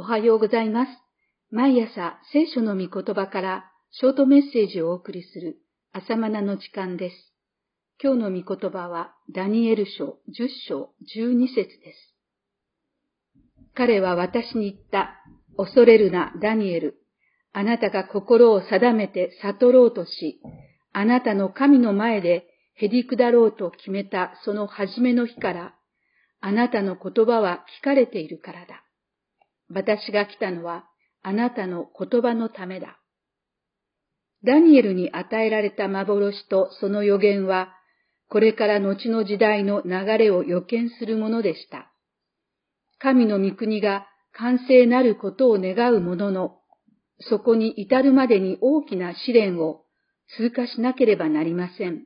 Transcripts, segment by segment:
おはようございます。毎朝聖書の御言葉からショートメッセージをお送りする朝マナの時間です。今日の御言葉はダニエル書10章12節です。彼は私に言った。恐れるな、ダニエル。あなたが心を定めて悟ろうとし、あなたの神の前でへり下ろうと決めたその初めの日から、あなたの言葉は聞かれているからだ。私が来たのはあなたの言葉のためだ。ダニエルに与えられた幻とその予言は、これから後の時代の流れを予見するものでした。神の御国が完成なることを願うものの、そこに至るまでに大きな試練を通過しなければなりません。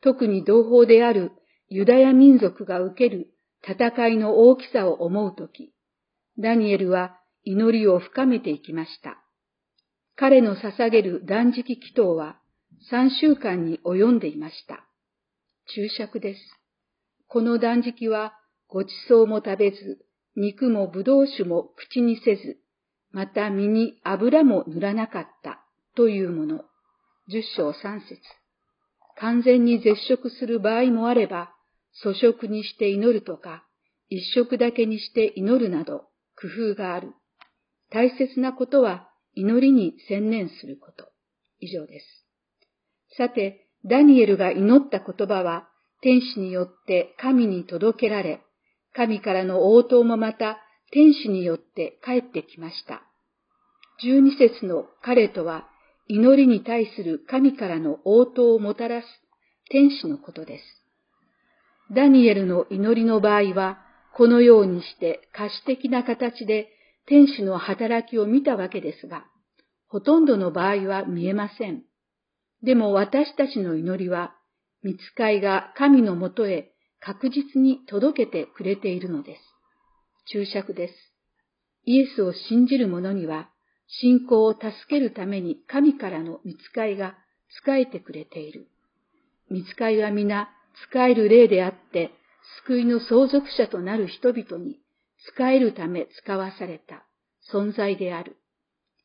特に同胞であるユダヤ民族が受ける戦いの大きさを思うとき、ダニエルは祈りを深めていきました。彼の捧げる断食祈祷は3週間に及んでいました。注釈です。この断食はごちそうも食べず、肉も葡萄酒も口にせず、また身に油も塗らなかったというもの。十章三節。完全に絶食する場合もあれば、粗食にして祈るとか、一食だけにして祈るなど、工夫がある。大切なことは祈りに専念すること。以上です。さて、ダニエルが祈った言葉は、天使によって神に届けられ、神からの応答もまた天使によって帰ってきました。十二節の彼とは、祈りに対する神からの応答をもたらす天使のことです。ダニエルの祈りの場合は、このようにして可視的な形で天使の働きを見たわけですが、ほとんどの場合は見えません。でも私たちの祈りは、見つかいが神のもとへ確実に届けてくれているのです。注釈です。イエスを信じる者には、信仰を助けるために神からの見つかいが使えてくれている。見つかいは皆使える例であって、救いの相続者となる人々に使えるため使わされた存在である。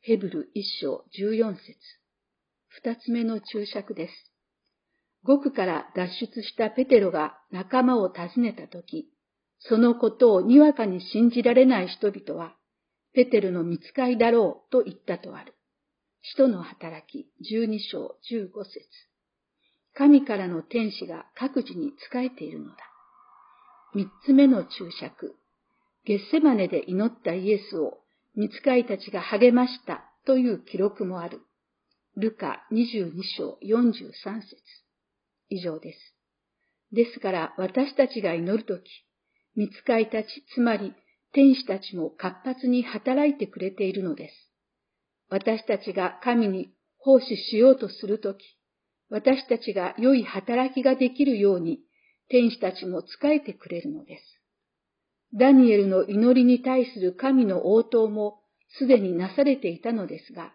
ヘブル一章十四節。二つ目の注釈です。獄から脱出したペテロが仲間を訪ねたとき、そのことをにわかに信じられない人々は、ペテルの見つかいだろうと言ったとある。使徒の働き十二章十五節。神からの天使が各自に仕えているのだ。三つ目の注釈。ゲッセマネで祈ったイエスを見つかいたちが励ましたという記録もある。ルカ22章43節以上です。ですから私たちが祈るとき、見つかいたち、つまり天使たちも活発に働いてくれているのです。私たちが神に奉仕しようとするとき、私たちが良い働きができるように天使たちも仕えてくれるのです。ダニエルの祈りに対する神の応答もすでになされていたのですが、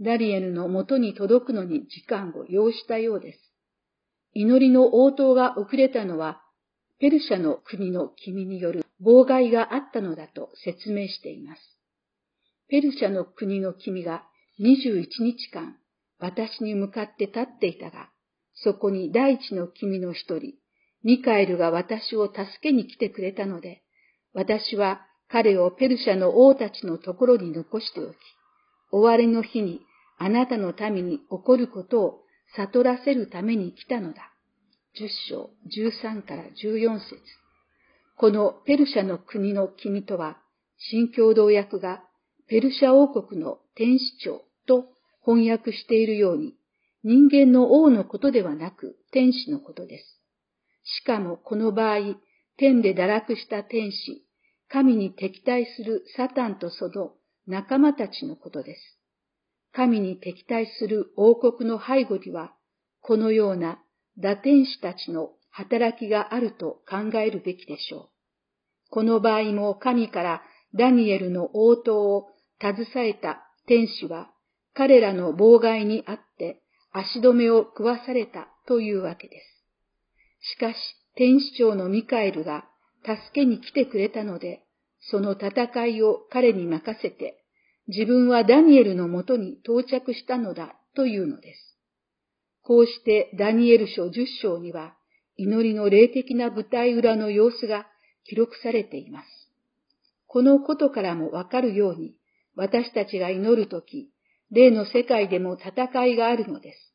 ダニエルのもとに届くのに時間を要したようです。祈りの応答が遅れたのは、ペルシャの国の君による妨害があったのだと説明しています。ペルシャの国の君が21日間私に向かって立っていたが、そこに第一の君の一人、ミカエルが私を助けに来てくれたので、私は彼をペルシャの王たちのところに残しておき、終わりの日にあなたの民に起こることを悟らせるために来たのだ。十章十三から十四節このペルシャの国の君とは、新共同訳がペルシャ王国の天使長と翻訳しているように、人間の王のことではなく天使のことです。しかもこの場合、天で堕落した天使、神に敵対するサタンとその仲間たちのことです。神に敵対する王国の背後には、このような打天使たちの働きがあると考えるべきでしょう。この場合も神からダニエルの応答を携えた天使は、彼らの妨害にあって足止めを食わされたというわけです。しかし、天使長のミカエルが助けに来てくれたので、その戦いを彼に任せて、自分はダニエルのもとに到着したのだというのです。こうしてダニエル書10章には、祈りの霊的な舞台裏の様子が記録されています。このことからもわかるように、私たちが祈るとき、霊の世界でも戦いがあるのです。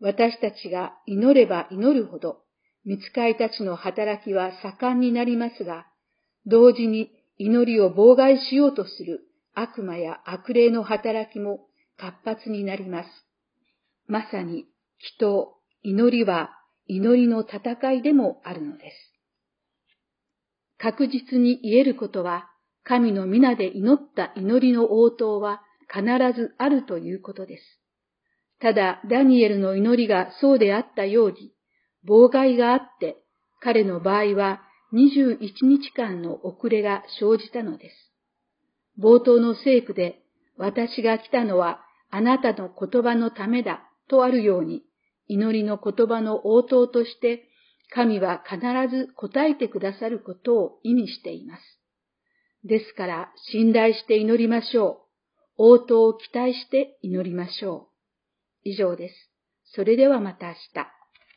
私たちが祈れば祈るほど、見つかいたちの働きは盛んになりますが、同時に祈りを妨害しようとする悪魔や悪霊の働きも活発になります。まさに、人、祈りは祈りの戦いでもあるのです。確実に言えることは、神の皆で祈った祈りの応答は必ずあるということです。ただ、ダニエルの祈りがそうであったように、妨害があって、彼の場合は21日間の遅れが生じたのです。冒頭の聖句で、私が来たのはあなたの言葉のためだとあるように、祈りの言葉の応答として、神は必ず答えてくださることを意味しています。ですから、信頼して祈りましょう。応答を期待して祈りましょう。以上です。それではまた明日。